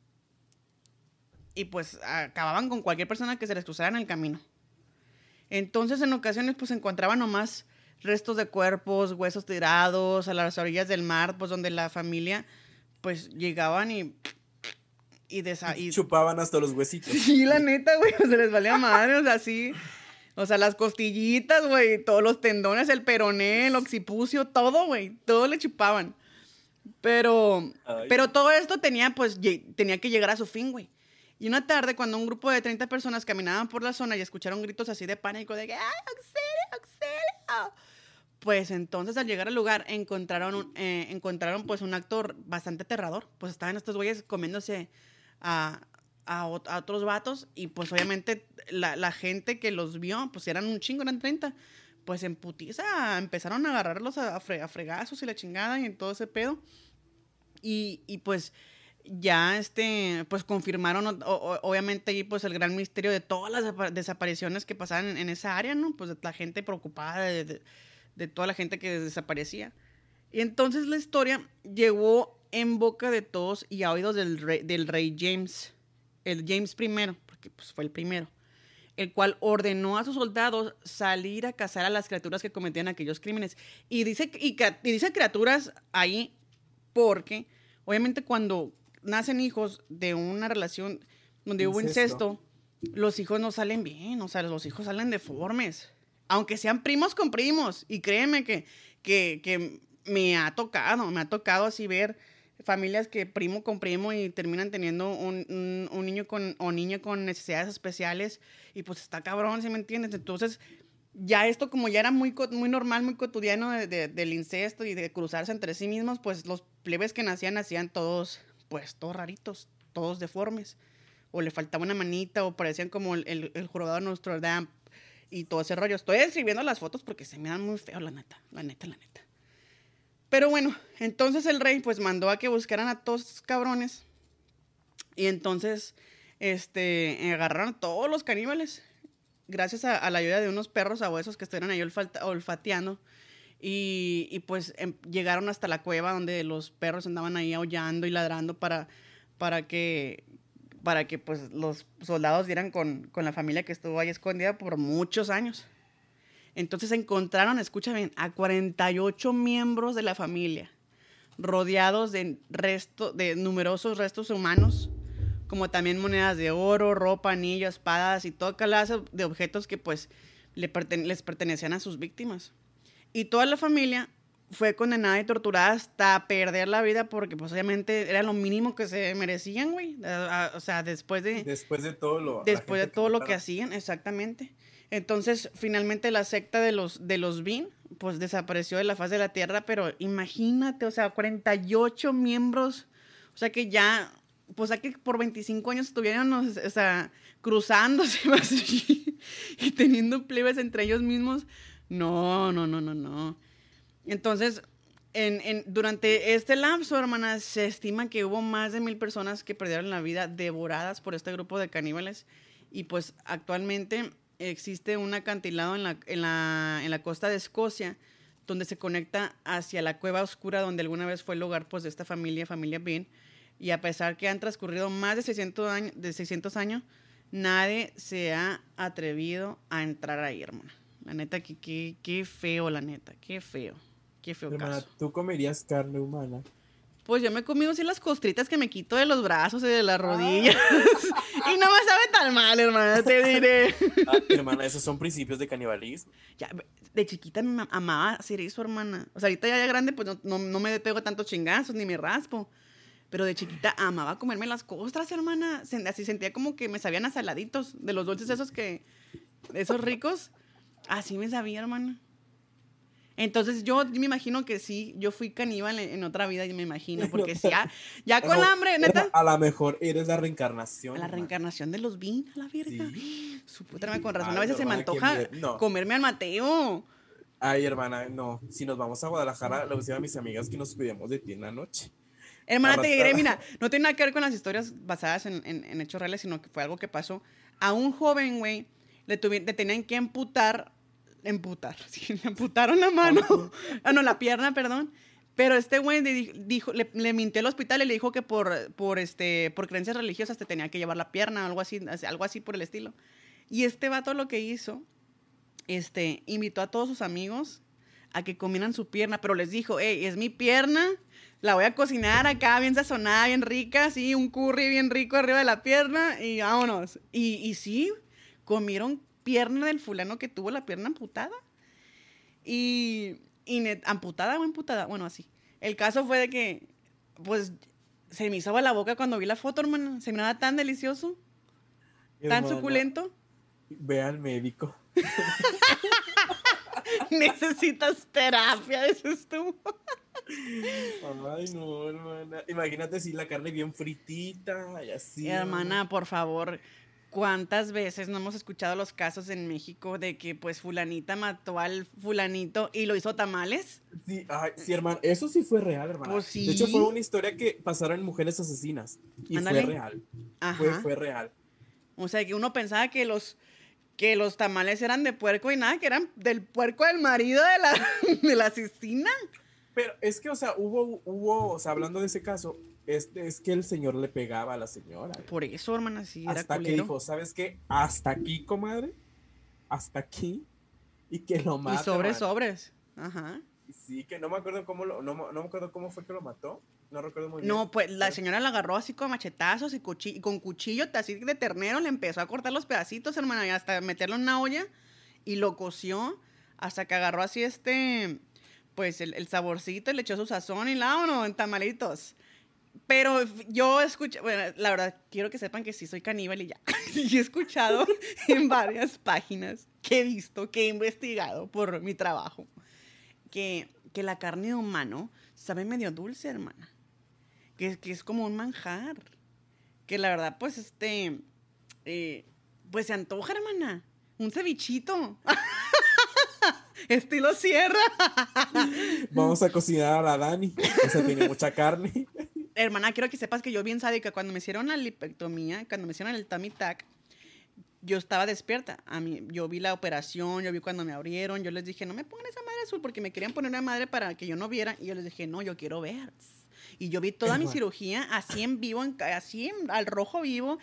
y pues acababan con cualquier persona que se les cruzara en el camino. Entonces, en ocasiones, pues encontraban nomás restos de cuerpos, huesos tirados a las orillas del mar, pues donde la familia pues llegaban y y, y chupaban hasta los huesitos. Sí, la neta, güey, se les valía madre, o sea, sí. O sea, las costillitas, güey, todos los tendones, el peroné, el occipucio, todo, güey, todo le chupaban. Pero, pero todo esto tenía, pues, tenía que llegar a su fin, güey. Y una tarde, cuando un grupo de 30 personas caminaban por la zona y escucharon gritos así de pánico de que, ¡ay, auxilio, auxilio! Pues entonces al llegar al lugar encontraron, eh, encontraron pues un acto bastante aterrador. Pues estaban estos güeyes comiéndose a, a, otros vatos y pues obviamente la, gente que los vio, pues eran un chingo, eran 30. Pues en putiza empezaron a agarrarlos a, fregazos y la chingada y en todo ese pedo. Y, y pues ya este, pues confirmaron obviamente ahí pues el gran misterio de todas las desapariciones que pasaban en, esa área, ¿no? Pues la gente preocupada, de, toda la gente que desaparecía. Y entonces la historia llegó en boca de todos y a oídos del rey, del rey James, el James I, porque pues fue el primero, el cual ordenó a sus soldados salir a cazar a las criaturas que cometían aquellos crímenes. Y dice, y, y dice criaturas ahí porque obviamente cuando nacen hijos de una relación donde hubo incesto, los hijos no salen bien, o sea, los hijos salen deformes. Aunque sean primos con primos. Y créeme que, que, me ha tocado, me ha tocado así ver familias que primo con primo y terminan teniendo un, niño con, o niña con necesidades especiales y pues está cabrón, ¿sí me entiendes? Entonces, ya esto como ya era muy, muy normal, muy cotidiano del incesto y de cruzarse entre sí mismos, pues los plebes que nacían, nacían todos pues todos raritos, todos deformes. O le faltaba una manita, o parecían como el, el, el jugador y todo ese rollo. Estoy escribiendo las fotos porque se me dan muy feo, la neta, la neta, la neta. Pero bueno, entonces el rey pues mandó a que buscaran a todos estos cabrones. Y entonces, este, agarraron a todos los caníbales. Gracias a, la ayuda de unos perros abuesos que estuvieron ahí olfateando. Y, pues em, llegaron hasta la cueva donde los perros andaban ahí aullando y ladrando para, para que para que pues los soldados dieran con, la familia que estuvo ahí escondida por muchos años. Entonces encontraron, escucha bien, a 48 miembros de la familia, rodeados de, resto, de numerosos restos humanos, como también monedas de oro, ropa, anillos, espadas y toda clase de objetos que pues les pertenecían a sus víctimas. Y toda la familia fue condenada y torturada hasta perder la vida porque pues obviamente era lo mínimo que se merecían, güey. O sea, después de... Después de todo lo... Después de todo lo que hacían, exactamente. Entonces, finalmente la secta de los, de los Bean, pues desapareció de la faz de la tierra, pero imagínate, o sea, 48 miembros, o sea que ya, pues a que por 25 años estuvieron, o sea, cruzándose y teniendo plebes entre ellos mismos, no, no, no, no, no. Entonces, en, durante este lapso, hermanas, se estima que hubo más de mil personas que perdieron la vida devoradas por este grupo de caníbales. Y pues actualmente existe un acantilado en la, en la, en la costa de Escocia donde se conecta hacia la cueva oscura donde alguna vez fue el hogar pues, de esta familia, familia Bean. Y a pesar que han transcurrido más de 600 años, de 600 años nadie se ha atrevido a entrar ahí, hermana. La neta, qué, qué, feo, la neta, qué feo. Qué feo Hermana, ¿tú comerías carne humana? Pues yo me he comido así las costritas que me quito de los brazos y de las rodillas. y no me sabe tan mal, hermana, te diré. Ah, hermana, esos son principios de canibalismo. Ya, de chiquita me amaba hacer eso, hermana. O sea, ahorita ya, grande, pues no, no, me pego tantos chingazos ni me raspo. Pero de chiquita amaba comerme las costras, hermana. Así sentía como que me sabían a saladitos de los dulces esos que... Esos ricos. Así me sabía, hermano. Entonces yo me imagino que sí, yo fui caníbal en, otra vida, y me imagino, porque si ya, ya con hambre, neta. A lo mejor eres la reencarnación. La reencarnación de los vin, a la verga. Su puta con razón, a veces se me antoja comerme al Mateo. Ay, hermana, no. Si nos vamos a Guadalajara, le voy a mis amigas que nos cuidemos de ti en la noche. Hermana, te diré, mira, no tiene nada que ver con las historias basadas en, en hechos reales, sino que fue algo que pasó a un joven, güey, le, tenían que amputar, amputar, sí, le amputaron la mano, ah, no, la pierna, perdón. Pero este güey dijo, le, mintió al hospital y le dijo que por, por, este, por creencias religiosas te tenía que llevar la pierna o algo así, algo así por el estilo. Y este vato lo que hizo, este, invitó a todos sus amigos a que comieran su pierna, pero les dijo, hey, es mi pierna, la voy a cocinar acá bien sazonada, bien rica, así, un curry bien rico arriba de la pierna y vámonos. Y, y sí, comieron pierna del fulano que tuvo la pierna amputada. Y, y amputada o amputada, bueno, así. El caso fue de que, pues, se me hizo la boca cuando vi la foto, hermano. Se me daba tan delicioso, tan suculento. Ve al médico. Necesitas terapia, dices tú. Ay, no, hermana. Imagínate si la carne bien fritita y así. Hermana, por favor ¿Cuántas veces no hemos escuchado los casos en México de que pues fulanita mató al fulanito y lo hizo tamales? Sí, ay, sí, hermano, eso sí fue real, hermano. Pues sí. De hecho, fue una historia que pasaron en mujeres asesinas. Y Ándale. fue real. Ajá. Fue, fue real. O sea, que uno pensaba que los, que los tamales eran de puerco y nada, que eran del puerco del marido de la, de la asesina. Pero es que, o sea, hubo, hubo, o sea, hablando de ese caso, es, es que el señor le pegaba a la señora. Por eso, hermana, sí, era hasta que dijo, ¿sabes qué? Hasta aquí, comadre. Hasta aquí. Y que lo y mata. sobres, sobres. Ajá. Sí, que no me acuerdo cómo lo, no, no me acuerdo cómo fue que lo mató. No recuerdo muy bien. No, pues la señora la agarró así con machetazos y, cuchi- y con cuchillo así de ternero le empezó a cortar los pedacitos, hermana, y hasta meterlo en una olla y lo coció hasta que agarró así este, pues el, el saborcito y le echó su sazón y la no, en tamalitos. Pero yo escuché, bueno, la verdad, quiero que sepan que sí soy caníbal y ya. y he escuchado en varias páginas que he visto, que he investigado por mi trabajo, que, que la carne de humano sabe medio dulce, hermana que, que es como un manjar. Que la verdad, pues, este, eh, pues se antoja, hermana. Un cevichito. Estilo sierra. Vamos a cocinar a la Dani. O sea, tiene mucha carne. Hermana, quiero que sepas que yo bien sádica, cuando me hicieron la lipectomía, cuando me hicieron el tummy tuck, yo estaba despierta. A mí, yo vi la operación, yo vi cuando me abrieron, yo les dije, no me pongan esa madre azul porque me querían poner una madre para que yo no viera. Y yo les dije, no, yo quiero ver. Y yo vi toda mi cirugía así en vivo, en así en- al rojo vivo.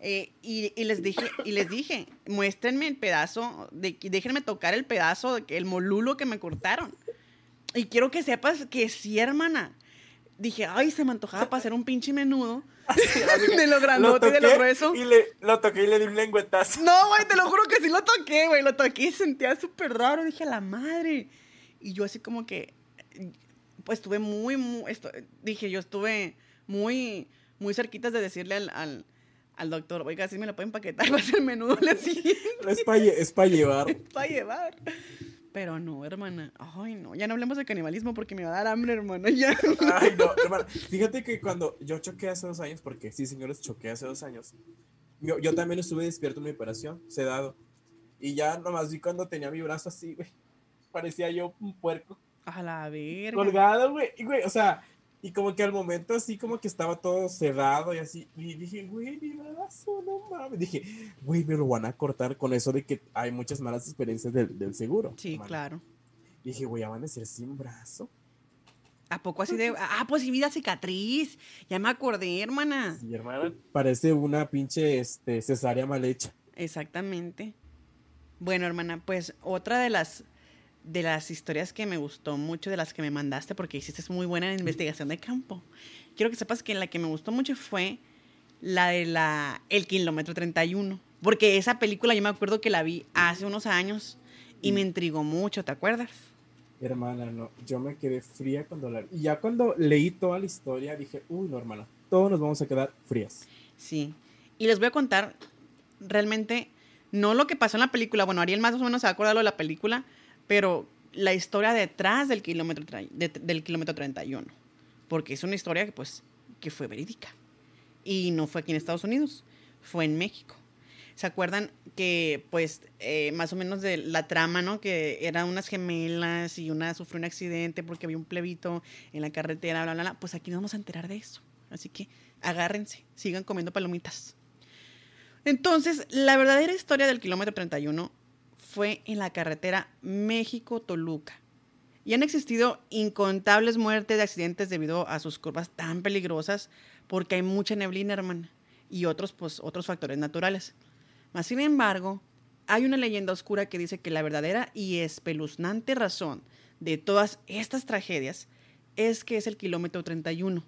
eh, y, y les dije, y les dije, muéstrenme el pedazo, de, déjenme tocar el pedazo, que- el molulo que me cortaron. Y quiero que sepas que sí, hermana. Dije, ay, se me antojaba para hacer un pinche menudo. de lo grandote y de lo grueso. Y le, lo toqué y le di un lengüetazo. No, güey, te lo juro que sí lo toqué, güey. Lo toqué y sentía súper raro. Dije, a la madre. Y yo así como que, pues estuve muy, muy, esto- dije, yo estuve muy, muy cerquitas de decirle al, al, al doctor, oiga, si me lo pueden paquetar, va a ser menudo Es para es pa llevar. para llevar. Pero no, hermana. Ay, no. Ya no hablemos de canibalismo porque me va a dar hambre, hermana. Ya. Ay, no, hermano. Fíjate que cuando yo choqué hace dos años, porque sí, señores, choqué hace dos años. Yo, yo también estuve despierto en mi operación, sedado. Y ya nomás vi cuando tenía mi brazo así, güey. Parecía yo un puerco. A la verga. colgado, güey. Y, güey, o sea, y como que al momento así como que estaba todo cerrado y así. Y dije, güey, mi brazo, no mames. Dije, güey, me lo van a cortar con eso de que hay muchas malas experiencias del, del seguro. Sí, claro. Dije, güey, ya van a ser sin brazo. ¿A poco así de.? Ah, pues sí, vida cicatriz. Ya me acordé, hermana. Sí, hermano. Parece una pinche este, cesárea mal hecha. Exactamente. Bueno, hermana, pues otra de las de las historias que me gustó mucho, de las que me mandaste, porque hiciste muy buena investigación de campo. Quiero que sepas que la que me gustó mucho fue la de la El kilómetro 31. Porque esa película yo me acuerdo que la vi hace unos años y me intrigó mucho, ¿te acuerdas? Hermana, no, yo me quedé fría cuando la Y ya cuando leí toda la historia dije, uy, no, hermana, todos nos vamos a quedar frías. Sí. Y les voy a contar realmente, no lo que pasó en la película, bueno, Ariel más o menos se va a acordar lo de la película, pero la historia detrás del kilómetro, del kilómetro 31. Porque es una historia que, pues, que fue verídica. Y no fue aquí en Estados Unidos, fue en México. ¿Se acuerdan que, pues, eh, más o menos de la trama, ¿no? Que eran unas gemelas y una sufrió un accidente porque había un plebito en la carretera, bla, bla, bla. Pues aquí nos vamos a enterar de eso. Así que agárrense, sigan comiendo palomitas. Entonces, la verdadera historia del kilómetro 31 fue en la carretera México-Toluca. Y han existido incontables muertes de accidentes debido a sus curvas tan peligrosas porque hay mucha neblina, hermana, y otros, pues, otros factores naturales. Mas, sin embargo, hay una leyenda oscura que dice que la verdadera y espeluznante razón de todas estas tragedias es que es el kilómetro 31.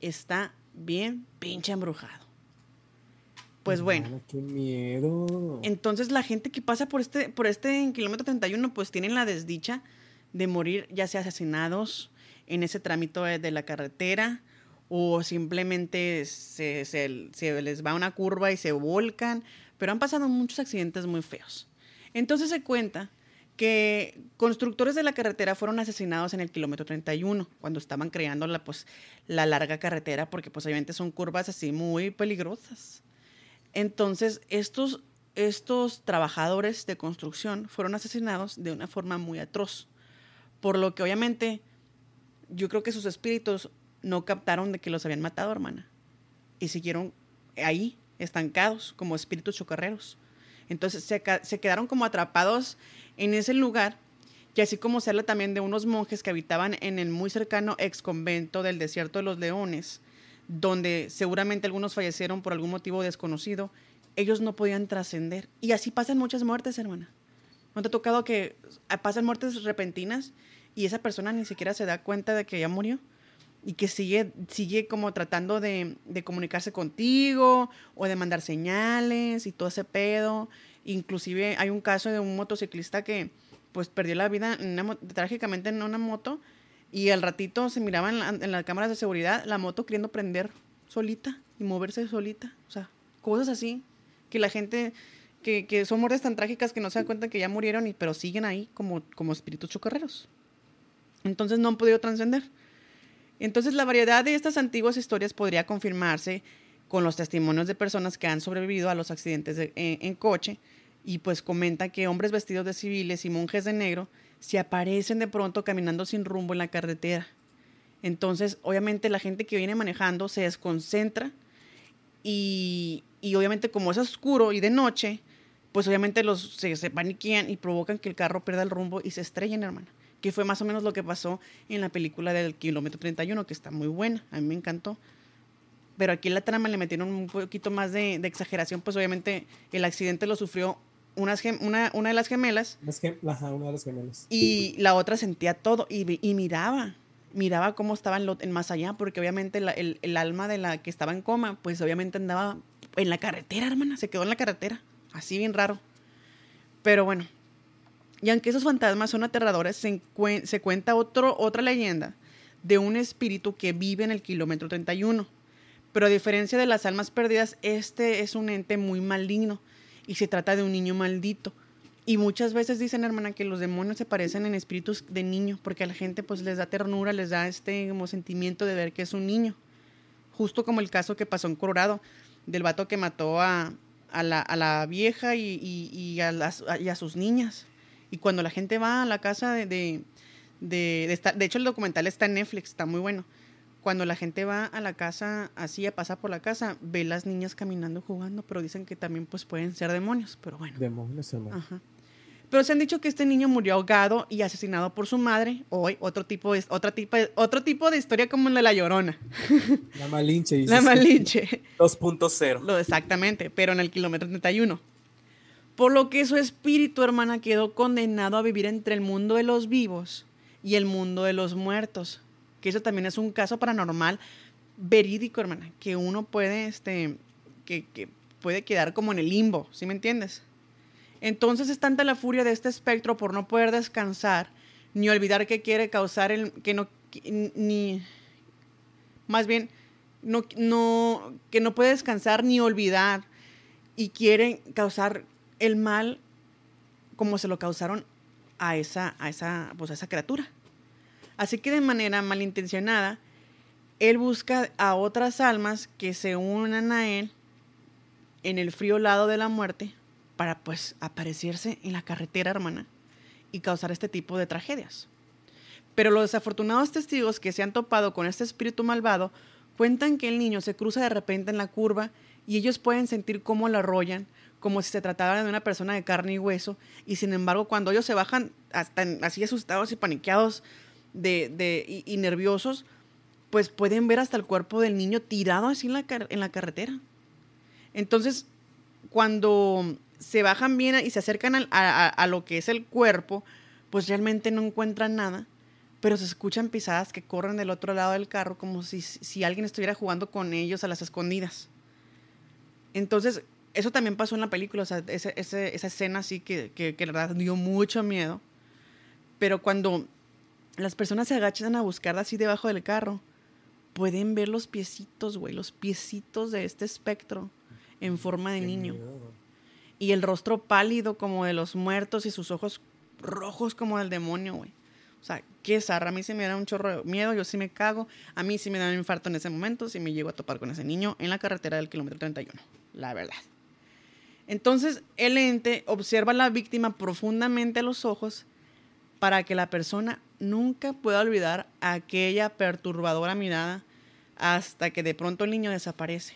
Está bien pinche embrujado. Pues bueno. Qué miedo. Entonces la gente que pasa por este, por este kilómetro 31 pues tienen la desdicha de morir ya sea asesinados en ese trámite de de la carretera o simplemente se, se- se les va una curva y se volcan, pero han pasado muchos accidentes muy feos. Entonces se cuenta que constructores de la carretera fueron asesinados en el kilómetro 31 cuando estaban creando la, pues, la larga carretera porque pues obviamente son curvas así muy peligrosas. Entonces, estos, estos trabajadores de construcción fueron asesinados de una forma muy atroz. Por lo que obviamente yo creo que sus espíritus no captaron de que los habían matado, hermana. Y siguieron ahí, estancados, como espíritus chocarreros. Entonces se, se quedaron como atrapados en ese lugar que así como se habla también de unos monjes que habitaban en el muy cercano ex convento del desierto de los leones, donde seguramente algunos fallecieron por algún motivo desconocido, ellos no podían trascender. Y así pasan muchas muertes, hermana. ¿No te ha tocado que pasan muertes repentinas y esa persona ni siquiera se da cuenta de que ya murió? Y que sigue, sigue como tratando de, comunicarse contigo o de mandar señales y todo ese pedo. Inclusive hay un caso de un motociclista que, pues perdió la vida trágicamente en una moto y al ratito se miraba en, las cámaras de seguridad la moto queriendo prender solita y moverse solita. O sea, cosas así que la gente, que, que son muertes tan trágicas que no se dan cuenta que ya murieron, y, pero siguen ahí como, como espíritus chocarreros. Entonces no han podido trascender. Entonces la variedad de estas antiguas historias podría confirmarse con los testimonios de personas que han sobrevivido a los accidentes en coche y pues comenta que hombres vestidos de civiles y monjes de negro se aparecen de pronto caminando sin rumbo en la carretera. Entonces, obviamente la gente que viene manejando se desconcentra y, y obviamente como es oscuro y de noche, pues obviamente los se, se paniquean y provocan que el carro pierda el rumbo y se estrellen, hermana. Que fue más o menos lo que pasó en la película del kilómetro 31, que está muy buena, a mí me encantó. Pero aquí en la trama le metieron un poquito más de, de exageración, pues obviamente el accidente lo sufrió una, una de las gemelas. una de las gemelas. Y la otra sentía todo y, y miraba, miraba cómo estaba en, más allá, porque obviamente el, el, alma de la que estaba en coma, pues obviamente andaba en la carretera, hermana, se quedó en la carretera, así bien raro. Pero bueno, y aunque esos fantasmas son aterradores, se, se cuenta otro, otra leyenda de un espíritu que vive en el kilómetro 31. Pero a diferencia de las almas perdidas, este es un ente muy maligno y se trata de un niño maldito. Y muchas veces dicen, hermana, que los demonios se parecen en espíritus de niño, porque a la gente pues les da ternura, les da este sentimiento de ver que es un niño. Justo como el caso que pasó en Colorado, del vato que mató a, a, la, a la, vieja y, y, a las, y, a sus niñas. Y cuando la gente va a la casa de... de, de, de hecho, el documental está en Netflix, está muy bueno cuando la gente va a la casa, así a pasar por la casa, ve las niñas caminando, jugando, pero dicen que también pues pueden ser demonios, pero bueno. Demonios, hermano. Ajá. Pero se han dicho que este niño murió ahogado y asesinado por su madre. Hoy, otro tipo de, otra tipo otro tipo de historia como la de La Llorona. La Malinche. La Malinche. 2.0. Exactamente, pero en el kilómetro 31. Por lo que su espíritu, hermana, quedó condenado a vivir entre el mundo de los vivos y el mundo de los muertos que eso también es un caso paranormal verídico, hermana, que uno puede, este, que, que puede quedar como en el limbo, ¿sí me entiendes? Entonces es tanta la furia de este espectro por no poder descansar, ni olvidar que quiere causar el, que no, ni, más bien, no, no, que no puede descansar ni olvidar y quiere causar el mal como se lo causaron a esa, a esa, pues a esa criatura. Así que de manera malintencionada, él busca a otras almas que se unan a él en el frío lado de la muerte para pues aparecerse en la carretera, hermana, y causar este tipo de tragedias. Pero los desafortunados testigos que se han topado con este espíritu malvado cuentan que el niño se cruza de repente en la curva y ellos pueden sentir cómo lo arrollan, como si se tratara de una persona de carne y hueso, y sin embargo cuando ellos se bajan hasta así asustados y paniqueados de, de y, nerviosos, pues pueden ver hasta el cuerpo del niño tirado así en la, en la carretera. Entonces, cuando se bajan bien y se acercan a, a, lo que es el cuerpo, pues realmente no encuentran nada, pero se escuchan pisadas que corren del otro lado del carro como si, si alguien estuviera jugando con ellos a las escondidas. Entonces, eso también pasó en la película, esa, esa, esa escena así que, que, que, la verdad dio mucho miedo. Pero cuando las personas se agachan a buscar así debajo del carro, pueden ver los piecitos, güey, los piecitos de este espectro en forma de niño. y el rostro pálido como de los muertos y sus ojos rojos como del demonio, güey. O sea, qué zarra. A mí sí me da un chorro de miedo, yo sí me cago. A mí sí me da un infarto en ese momento si me llego a topar con ese niño en la carretera del kilómetro 31. La verdad. Entonces, el ente observa a la víctima profundamente a los ojos para que la persona nunca pueda olvidar aquella perturbadora mirada hasta que de pronto el niño desaparece.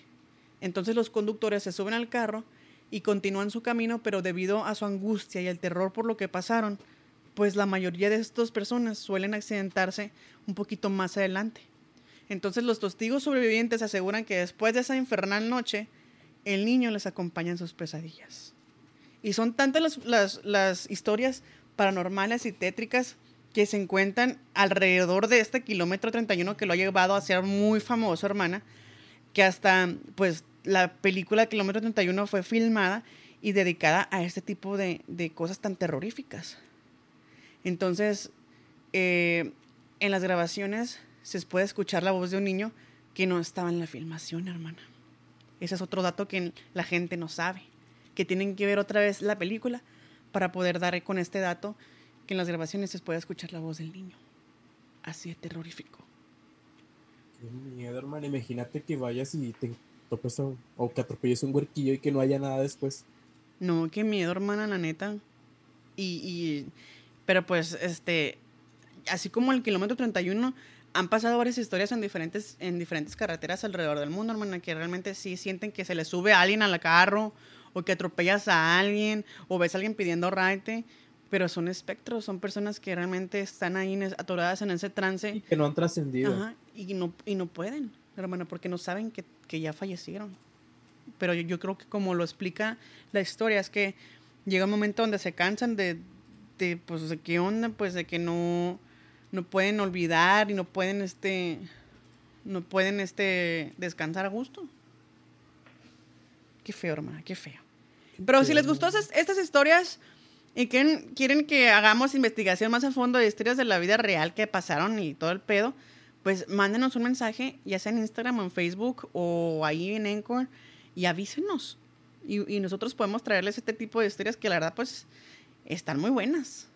Entonces los conductores se suben al carro y continúan su camino, pero debido a su angustia y el terror por lo que pasaron, pues la mayoría de estas personas suelen accidentarse un poquito más adelante. Entonces los testigos sobrevivientes aseguran que después de esa infernal noche, el niño les acompaña en sus pesadillas. Y son tantas las, las historias paranormales y tétricas que se encuentran alrededor de este kilómetro 31 que lo ha llevado a ser muy famoso, hermana, que hasta pues la película Kilómetro 31 fue filmada y dedicada a este tipo de, cosas tan terroríficas. Entonces, eh, en las grabaciones se puede escuchar la voz de un niño que no estaba en la filmación, hermana. Ese es otro dato que la gente no sabe, que tienen que ver otra vez la película para poder dar con este dato que en las grabaciones se puede escuchar la voz del niño. Así de terrorífico. Qué miedo, hermano. Imagínate que vayas y te topes o que atropelles un huerquillo y que no haya nada después. No, qué miedo, hermana, la neta. Y, y, pero pues, este, así como el kilómetro 31, han pasado varias historias en diferentes, en diferentes carreteras alrededor del mundo, hermana, que realmente sí sienten que se le sube a alguien al carro, o que atropellas a alguien, o ves a alguien pidiendo raite, pero son espectros, son personas que realmente están ahí atoradas en ese trance. Y que no han trascendido. Ajá, y no, y no pueden, hermana, porque no saben que, que ya fallecieron. Pero yo, yo, creo que como lo explica la historia, es que llega un momento donde se cansan de, de pues, de qué onda, pues, de que no no pueden olvidar y no pueden este no pueden este descansar a gusto. Qué feo, hermana, qué feo. Pero si les gustó estas historias y quieren, quieren que hagamos investigación más a fondo de historias de la vida real que pasaron y todo el pedo, pues mándenos un mensaje, ya sea en Instagram o en Facebook o ahí en Encore, y avísenos. Y, y nosotros podemos traerles este tipo de historias que la verdad pues están muy buenas.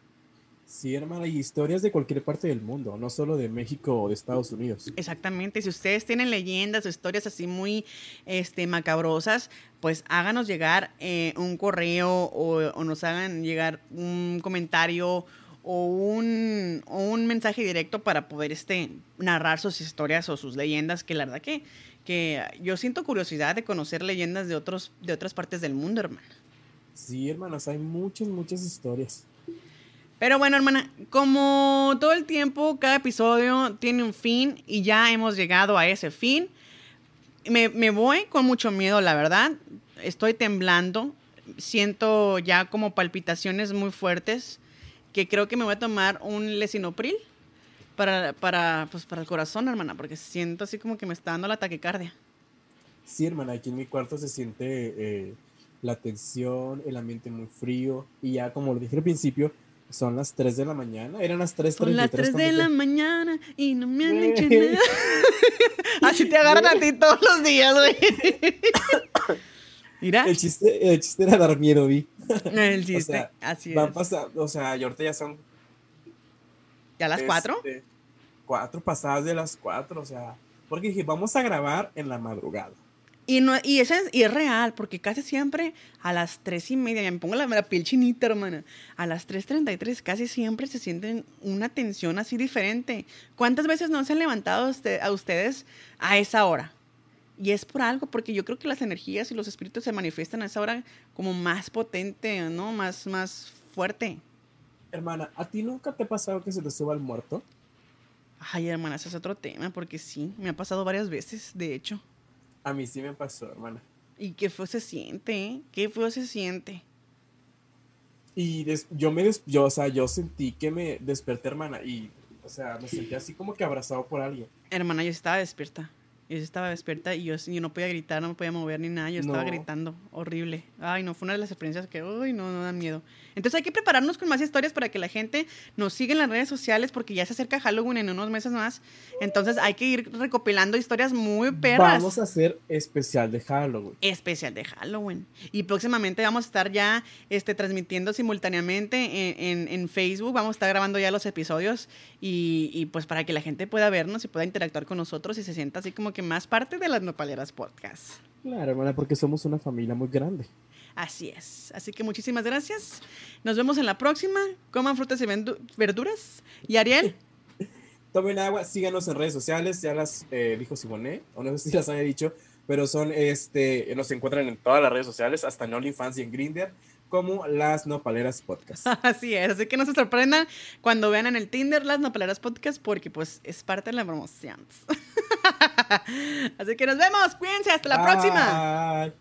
Sí, hermana, y historias de cualquier parte del mundo, no solo de México o de Estados Unidos. Exactamente, si ustedes tienen leyendas o historias así muy este, macabrosas, pues háganos llegar eh, un correo o, nos hagan llegar un comentario o un, un mensaje directo para poder este, narrar sus historias o sus leyendas, que la verdad que, que yo siento curiosidad de conocer leyendas de, otros, de otras partes del mundo, hermano. Sí, hermanos, hay muchas, muchas historias. Pero bueno, hermana, como todo el tiempo, cada episodio tiene un fin y ya hemos llegado a ese fin. Me, voy con mucho miedo, la verdad. Estoy temblando. Siento ya como palpitaciones muy fuertes que creo que me voy a tomar un lesinopril para, para, pues, para el corazón, hermana, porque siento así como que me está dando la taquicardia. Sí, hermana, aquí en mi cuarto se siente eh, la tensión, el ambiente muy frío y ya como lo dije al principio, son las 3 de la mañana. Eran las 3.33. Son las 3 de la mañana y no me han dicho nada. Así te agarran a ti todos los días, güey. Mira. El chiste, el chiste era dar miedo, vi. El chiste, así van es. o sea, y ahorita ya son. ¿Ya las 4? Este, cuatro pasadas de las 4, o sea. Porque dije, vamos a grabar en la madrugada. Y, no, y, es, y es real, porque casi siempre a las tres y media, me pongo la, la piel chinita, hermana, a las 3.33 casi siempre se sienten una tensión así diferente. ¿Cuántas veces no se han levantado a ustedes a esa hora? Y es por algo, porque yo creo que las energías y los espíritus se manifiestan a esa hora como más potente, ¿no? Más, más fuerte. Hermana, ¿a ti nunca te ha pasado que se te suba el muerto? Ay, hermana, ese es otro tema, porque sí, me ha pasado varias veces, de hecho. A mí sí me pasó, hermana. ¿Y qué fue se siente? Eh? ¿Qué fue se siente? Y yo me des yo, o sea, yo sentí que me desperté, hermana, y, o sea, me sentí así como que abrazado por alguien. Hermana, yo estaba despierta. Yo estaba despierta y yo, yo no podía gritar, no me podía mover ni nada. Yo estaba gritando. Horrible. Ay, no, fue una de las experiencias que, uy, no, no dan miedo. Entonces hay que prepararnos con más historias para que la gente nos siga en las redes sociales porque ya se acerca Halloween en unos meses más. Entonces hay que ir recopilando historias muy perras. Vamos a hacer especial de Halloween. Especial de Halloween. Y próximamente vamos a estar ya este, transmitiendo simultáneamente en, en, Facebook. Vamos a estar grabando ya los episodios y, y, pues para que la gente pueda vernos y pueda interactuar con nosotros y se sienta así como que más parte de las Nopaleras Podcast. Claro, hermana, porque somos una familia muy grande. Así es. Así que muchísimas gracias. Nos vemos en la próxima. Coman frutas y verduras. Y Ariel. Tomen agua, síganos en redes sociales, ya las eh, dijo Simone, o no sé si las había dicho, pero son, este, nos encuentran en todas las redes sociales, hasta en OnlyFans y en Grindr, como Las Nopaleras Podcast. Así es, así que no se sorprendan cuando vean en el Tinder Las Nopaleras Podcast, porque pues es parte de la promoción. así que nos vemos, cuídense, hasta la próxima.